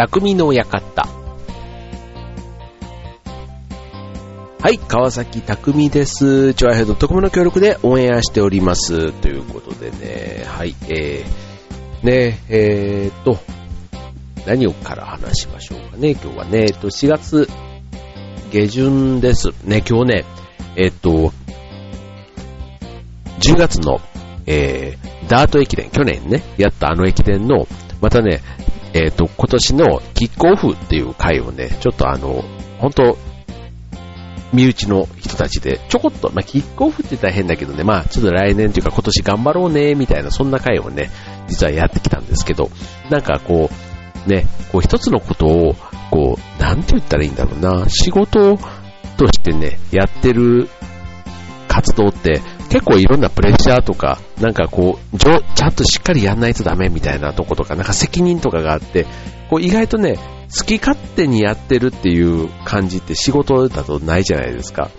匠の館。はい、川崎匠です。チョアヘッド特務の協力でオンエアしております。ということでね、はい、えー、ね、えーと、何をから話しましょうかね、今日はね、えっと、4月下旬です。ね、今日ね、えっと、10月の、えー、ダート駅伝、去年ね、やったあの駅伝の、またね、えっと、今年のキックオフっていう回をね、ちょっとあの、本当身内の人たちで、ちょこっと、まあ、キックオフって言ったら変だけどね、まあ、ちょっと来年というか今年頑張ろうね、みたいな、そんな回をね、実はやってきたんですけど、なんかこう、ね、こう一つのことを、こう、なんて言ったらいいんだろうな、仕事としてね、やってる活動って、結構いろんなプレッシャーとか、なんかこう、ちょちゃんとしっかりやんないとダメみたいなとことか、なんか責任とかがあって、こう意外とね、好き勝手にやってるっていう感じって仕事だとないじゃないですか。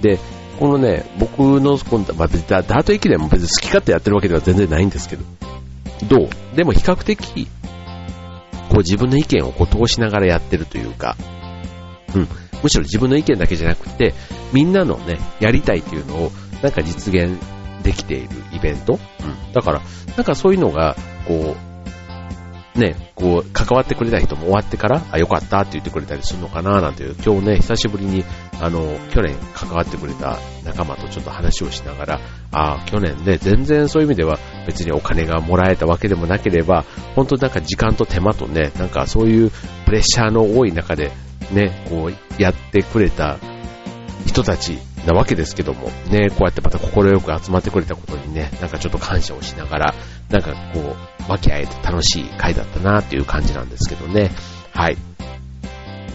で、このね、僕の今度、まあ、ダダート駅伝も別に好き勝手やってるわけでは全然ないんですけど、どう？でも比較的、こう自分の意見をこう通しながらやってるというか、うん、むしろ自分の意見だけじゃなくて、みんなのね、やりたいっていうのを、なんか実現できているイベント、うん、だから、なんかそういうのが、こう、ね、こう、関わってくれた人も終わってから、あ、よかったって言ってくれたりするのかななんていう、今日ね、久しぶりに、あの、去年関わってくれた仲間とちょっと話をしながら、あ、去年ね、全然そういう意味では別にお金がもらえたわけでもなければ、本当なんか時間と手間とね、なんかそういうプレッシャーの多い中で、ね、こう、やってくれた人たちなわけですけども、ね、こうやってまた心よく集まってくれたことにね、なんかちょっと感謝をしながら、なんかこう、和気あいて楽しい回だったなっていう感じなんですけどね。はい。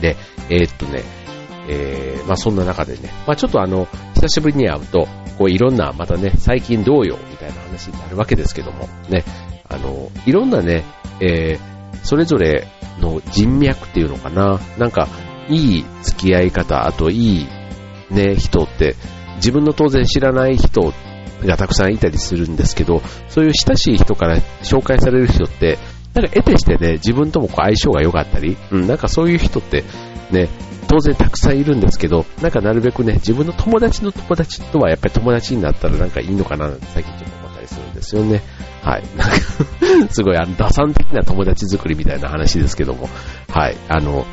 で、えーっとね、えー、まあそんな中でね、まあちょっとあの、久しぶりに会うと、こういろんな、またね、最近どうよ、みたいな話になるわけですけども、ね、あの、いろんなね、えー、それぞれの人脈っていうのかな、なんか、いい付き合い方、あといいね、人って、自分の当然知らない人がたくさんいたりするんですけど、そういう親しい人から紹介される人って、なんか得てしてね、自分ともこう相性が良かったり、うん、なんかそういう人ってね、当然たくさんいるんですけど、なんかなるべくね、自分の友達の友達とはやっぱり友達になったらなんかいいのかな、最近ちょっと思ったりするんですよね。はい。なんかすごい、あの、打算的な友達作りみたいな話ですけども、はい。あの、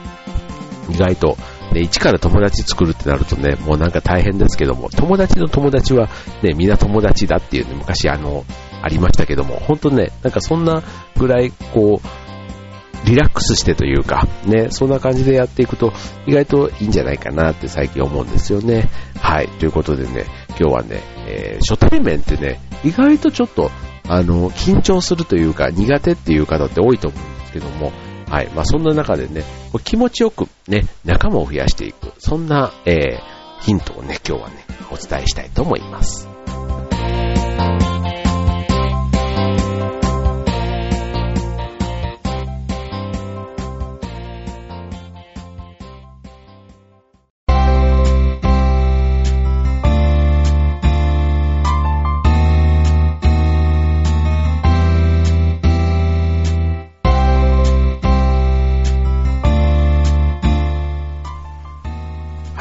意外と、ね、一から友達作るってなるとね、もうなんか大変ですけども、友達の友達はね、みんな友達だっていうね、昔あの、ありましたけども、本当ね、なんかそんなぐらい、こう、リラックスしてというか、ね、そんな感じでやっていくと、意外といいんじゃないかなって最近思うんですよね。はい、ということでね、今日はね、えー、初対面ってね、意外とちょっと、あの、緊張するというか、苦手っていう方って多いと思うんですけども、はい。まあ、そんな中でね、気持ちよくね、仲間を増やしていく。そんな、えー、ヒントをね、今日はね、お伝えしたいと思います。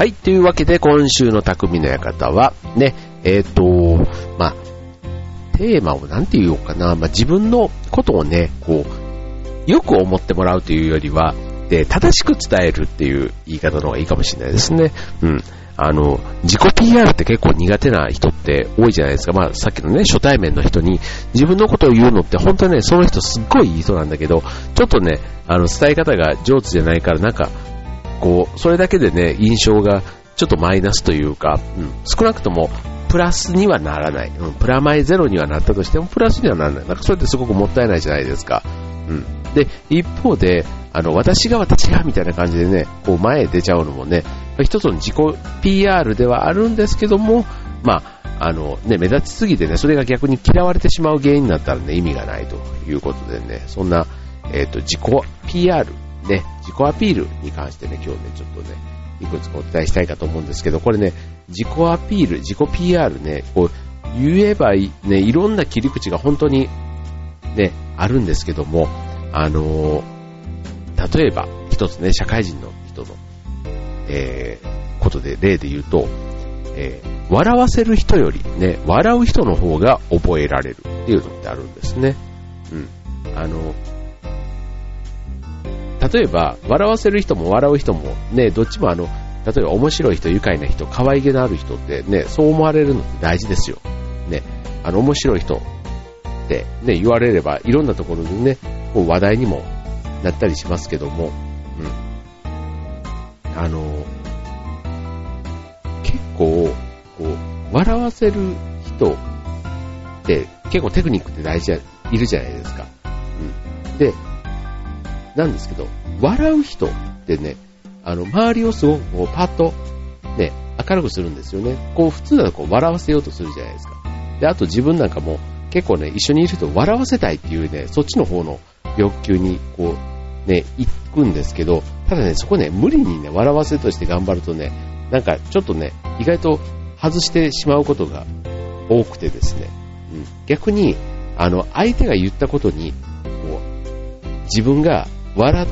はい。というわけで、今週の匠の館は、ね、えっ、と、まあ、テーマをなんて言おうかな、まあ、自分のことをね、こう、よく思ってもらうというよりは、で、正しく伝えるっていう言い方の方がいいかもしれないですね。うん。あの、自己 PR って結構苦手な人って多いじゃないですか。まあ、さっきのね、初対面の人に自分のことを言うのって本当はね、その人すっごいいい人なんだけど、ちょっとね、あの、伝え方が上手じゃないから、なんか、こう、それだけでね、印象がちょっとマイナスというか、うん、少なくとも、プラスにはならない。うん、プラマイゼロにはなったとしても、プラスにはならない。なんかそれってすごくもったいないじゃないですか。うん。で、一方で、あの、私が私がみたいな感じでね、こう前へ出ちゃうのもね、一つの自己 PR ではあるんですけども、まあ、あのね、目立ちすぎてね、それが逆に嫌われてしまう原因になったらね、意味がないということでね、そんな、えっ、と、自己 PR、ね、自己アピールに関してね、今日ね、ちょっとね、いくつかお伝えしたいかと思うんですけど、これね、自己アピール、自己 PR ね、こう、言えばい、ね、いろんな切り口が本当に、ね、あるんですけども、あのー例えば、一つね、社会人の人の、えー、ことで、例で言うと、えー、笑わせる人よりね、笑う人の方が覚えられるっていうのってあるんですね。うん。あの、例えば、笑わせる人も笑う人もね、どっちもあの、例えば面白い人、愉快な人、可愛げのある人ってね、そう思われるのって大事ですよ。ね、あの、面白い人ってね、言われれば、いろんなところでね、こう話題にもなったりしますけども、うん。あの、結構、こう、笑わせる人って結構テクニックって大事いるじゃないですか。うん。で、なんですけど、笑う人ってね、あの、周りをすごくこう、パッと、ね、明るくするんですよね。こう、普通だとこう、笑わせようとするじゃないですか。で、あと自分なんかも、結構ね、一緒にいる人を笑わせたいっていうね、そっちの方の欲求に、こう、ね、行くんですけど、ただね、そこね、無理にね、笑わせとして頑張るとね、なんかちょっとね、意外と外してしまうことが多くてですね、うん、逆に、あの、相手が言ったことに、こう、自分が笑っ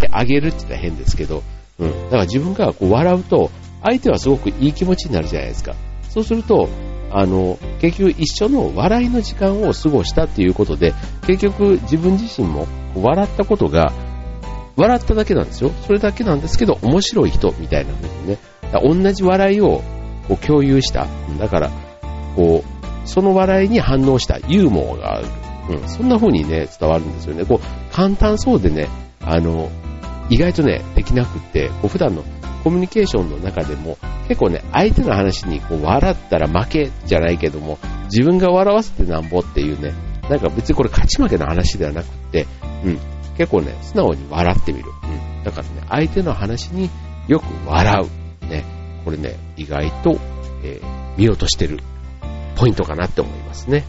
てあげるって言ったら変ですけど、うん。だから自分がこう笑うと、相手はすごくいい気持ちになるじゃないですか。そうすると、あの、結局一緒の笑いの時間を過ごしたっていうことで、結局自分自身も笑ったことが、笑っただけなんですよ。それだけなんですけど、面白い人みたいな風にね。同じ笑いをこう共有した。だから、こう、その笑いに反応したユーモアがある。うん、そんな風にね、伝わるんですよね。こう、簡単そうでね、あの、意外とね、できなくって、こう普段のコミュニケーションの中でも、結構ね、相手の話にこう笑ったら負けじゃないけども、自分が笑わせてなんぼっていうね、なんか別にこれ勝ち負けの話ではなくって、うん、結構ね、素直に笑ってみる。うん、だからね、相手の話によく笑う。ね、これね、意外と、えー、見落としてるポイントかなって思いますね。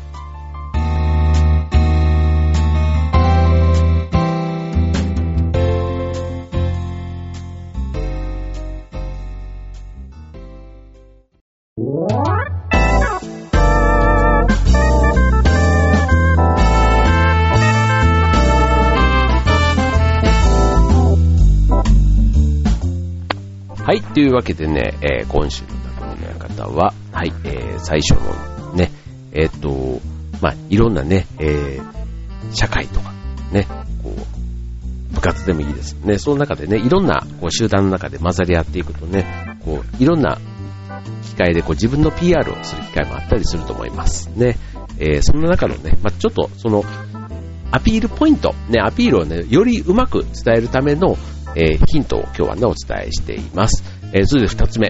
はい、というわけでね、えー、今週の匠の館は、はい、えー、最初のね、えっ、ー、と、まあ、いろんなね、えー、社会とか、ね、こう、部活でもいいですね。その中でね、いろんなこう集団の中で混ざり合っていくとね、こう、いろんな機会でこう自分の PR をする機会もあったりすると思いますね。えー、そんな中のね、まあ、ちょっとその、アピールポイント、ね、アピールをね、よりうまく伝えるための、えー、ヒントを今日はね、お伝えしています。えー、それで二つ目。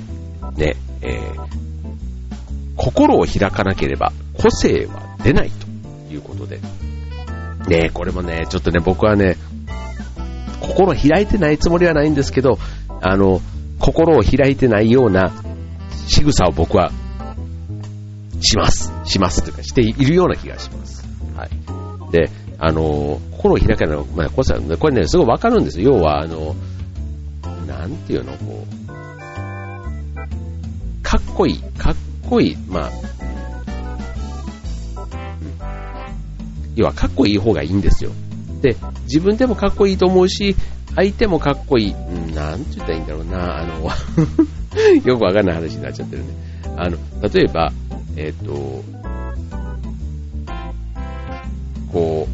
ね、えー、心を開かなければ個性は出ないということで。ねこれもね、ちょっとね、僕はね、心開いてないつもりはないんですけど、あの、心を開いてないような仕草を僕はします。しますというか、しているような気がします。はい。で、あの、心を開かない、まあ、これこれね、すごいわかるんですよ。要は、あの、なんていうの、こう、かっこいい、かっこいい、まあ、要はかっこいい方がいいんですよ。で、自分でもかっこいいと思うし、相手もかっこいい。うん、なんて言ったらいいんだろうな、あの、よくわかんない話になっちゃってるね。あの、例えば、えっ、ー、と、こう、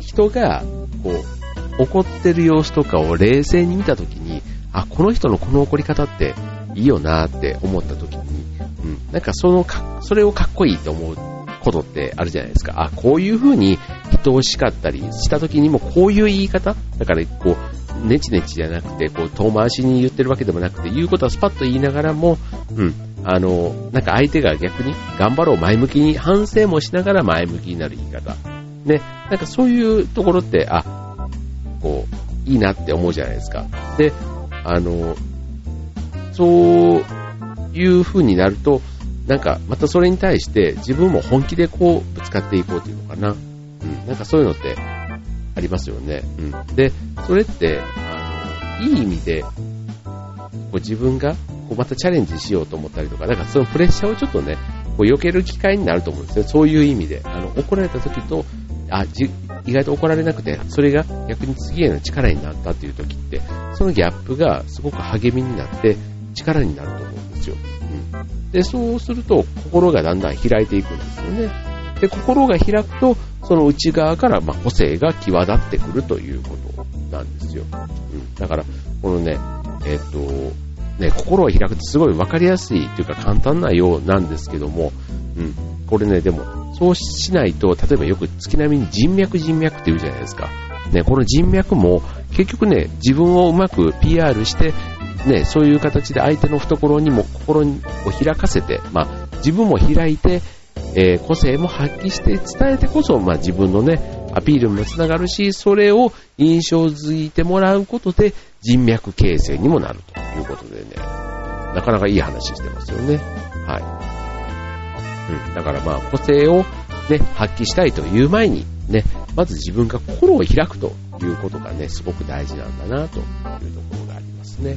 人が、こう、怒ってる様子とかを冷静に見たときに、あ、この人のこの怒り方っていいよなって思ったときに、うん、なんかそのか、それをかっこいいと思うことってあるじゃないですか。あ、こういう風に人を叱ったりしたときにもこういう言い方？だから、こう、ネチネチじゃなくて、こう、遠回しに言ってるわけでもなくて、言うことはスパッと言いながらも、うん、あの、なんか相手が逆に頑張ろう前向きに、反省もしながら前向きになる言い方。ね、なんかそういうところって、あ、こう、いいなって思うじゃないですか。で、あの、そういう風になると、なんかまたそれに対して自分も本気でこうぶつかっていこうというのかな。うん、なんかそういうのってありますよね。うん。で、それって、あの、いい意味で、こう自分がこうまたチャレンジしようと思ったりとか、なんかそのプレッシャーをちょっとね、こう避ける機会になると思うんですね。そういう意味で。あの、怒られた時と、あ、じ、意外と怒られなくて、それが逆に次への力になったっていう時って、そのギャップがすごく励みになって力になると思うんですよ。うん。で、そうすると心がだんだん開いていくんですよね。で、心が開くと、その内側からま個性が際立ってくるということなんですよ。うん。だから、このね、えっ、と、ね、心を開くってすごい分かりやすいというか簡単なようなんですけども、うん。これね、でも、そうしないと、例えばよく月並みに人脈人脈って言うじゃないですか。ね、この人脈も結局ね、自分をうまく PR して、ね、そういう形で相手の懐にも心を開かせて、まあ、自分も開いて、えー、個性も発揮して伝えてこそ、まあ、自分のね、アピールにもつながるし、それを印象づいてもらうことで人脈形成にもなるということでね、なかなかいい話してますよね。はい。うん。だからまあ、個性をね、発揮したいという前に、ね、まず自分が心を開くということがね、すごく大事なんだなというところがありますね。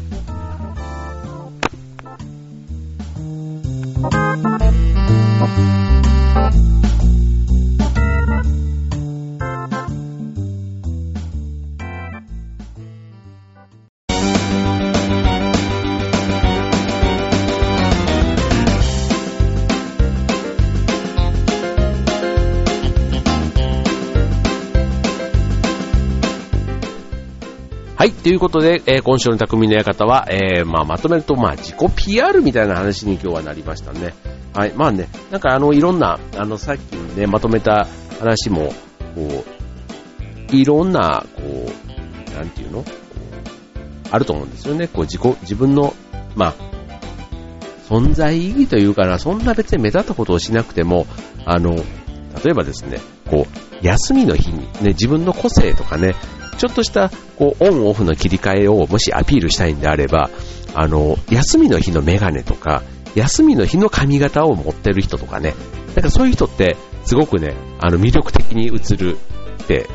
はい、ということで、えー、今週の匠の館は、えー、まあ、まとめると、まあ、自己 PR みたいな話に今日はなりましたね。はい、まあね、なんかあの、いろんな、あの、さっきね、まとめた話も、こう、いろんな、こう、なんていうの？あると思うんですよね。こう、自己、自分の、まあ、存在意義というかな、そんな別に目立ったことをしなくても、あの、例えばですね、こう、休みの日に、ね、自分の個性とかね、ちょっとした、こう、オンオフの切り替えをもしアピールしたいんであれば、あの、休みの日のメガネとか、休みの日の髪型を持ってる人とかね、なんかそういう人って、すごくね、あの、魅力的に映るって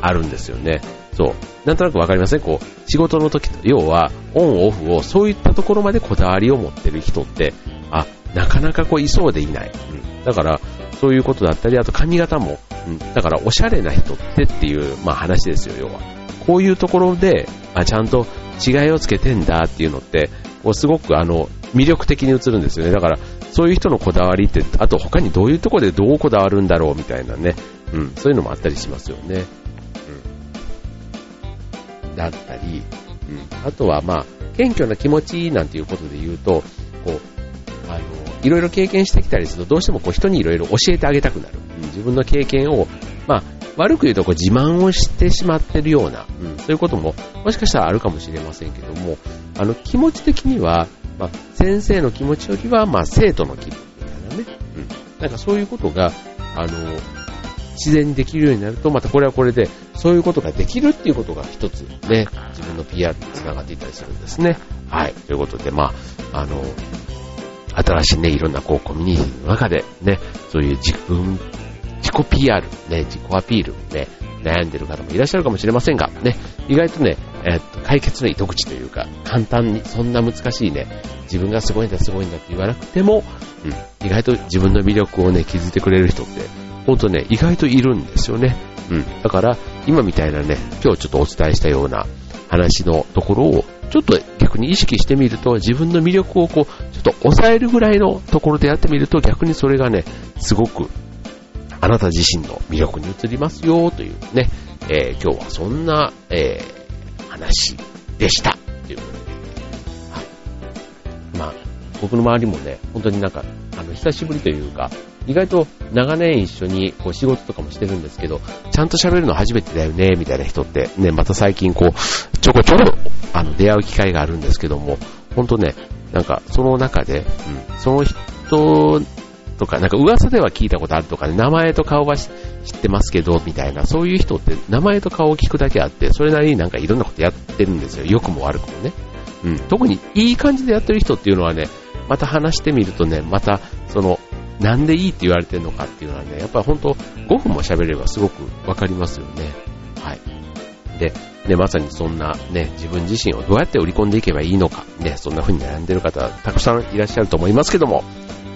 あるんですよね。そう。なんとなくわかりません、こう、仕事の時、要は、オンオフを、そういったところまでこだわりを持ってる人って、あ、なかなかこう、いそうでいない。うん。だから、そういうことだったり、あと髪型も、うん、だからおしゃれな人ってっていう、まあ話ですよ、要は。こういうところで、あ、ちゃんと違いをつけてんだっていうのって、こうすごくあの、魅力的に映るんですよね。だから、そういう人のこだわりって、あと他にどういうところでどうこだわるんだろうみたいなね、うん、そういうのもあったりしますよね。うん。だったり、うん、あとはまあ、謙虚な気持ちなんていうことで言うと、こう、あの、いろいろ経験してきたりすると、どうしてもこう人にいろいろ教えてあげたくなる。うん、自分の経験を、まあ、悪く言うとこう自慢をしてしまってるような、うん、そういうことももしかしたらあるかもしれませんけども、あの気持ち的には、まあ、先生の気持ちよりは、まあ、生徒の気分みたいなね、うん、なんかそういうことが、あの、自然にできるようになると、またこれはこれで、そういうことができるっていうことが一つね、自分の PR につながっていったりするんですね。はい。ということで、まあ、あの、新しいね、いろんなこうコミュニティの中でね、そういう自分、自己 PR、ね、自己アピール、ね、悩んでる方もいらっしゃるかもしれませんが、ね、意外とね、えー、っと、解決の糸口というか、簡単に、そんな難しいね、自分がすごいんだ、すごいんだって言わなくても、うん、意外と自分の魅力をね、気づいてくれる人って、ほんとね、意外といるんですよね。うん。だから、今みたいなね、今日ちょっとお伝えしたような話のところを、ちょっと逆に意識してみると、自分の魅力をこう、ちょっと抑えるぐらいのところでやってみると、逆にそれがね、すごく、あなた自身の魅力に移りますよ、というね、えー、今日はそんな、えー、話でした。ということで、はい。まあ、僕の周りもね、本当になんか、あの、久しぶりというか、意外と長年一緒にこう仕事とかもしてるんですけど、ちゃんと喋るの初めてだよね、みたいな人って、ね、また最近こう、ちょこちょこ、あの、出会う機会があるんですけども、ほんとね、なんか、その中で、うん、その人とか、なんか噂では聞いたことあるとかね、名前と顔は知ってますけど、みたいな、そういう人って名前と顔を聞くだけあって、それなりになんかいろんなことやってるんですよ。良くも悪くもね。うん、特にいい感じでやってる人っていうのはね、また話してみるとね、また、その、なんでいいって言われてるのかっていうのはね、やっぱり本当5分も喋ればすごくわかりますよね。はい。で、ね、まさにそんなね、自分自身をどうやって売り込んでいけばいいのか、ね、そんな風に悩んでる方、たくさんいらっしゃると思いますけども、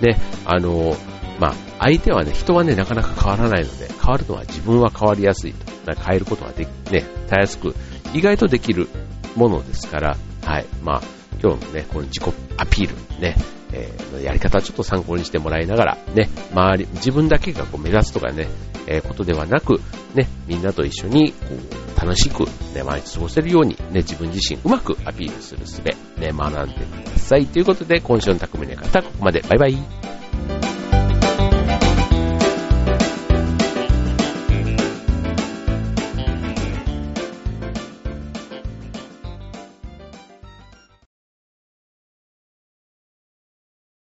ね、あの、まあ、相手はね、人はね、なかなか変わらないので、変わるのは自分は変わりやすいと。変えることができ、ね、たやすく、意外とできるものですから、はい。まあ、今日のね、この自己アピール、ね、えー、やり方ちょっと参考にしてもらいながら、ね、周り、自分だけがこう目指すとかね、えー、ことではなく、ね、みんなと一緒に、こう、楽しく、ね、毎日過ごせるように、ね、自分自身うまくアピールする術、ね、学んでください。ということで、今週の匠の方、ここまで。バイバイ。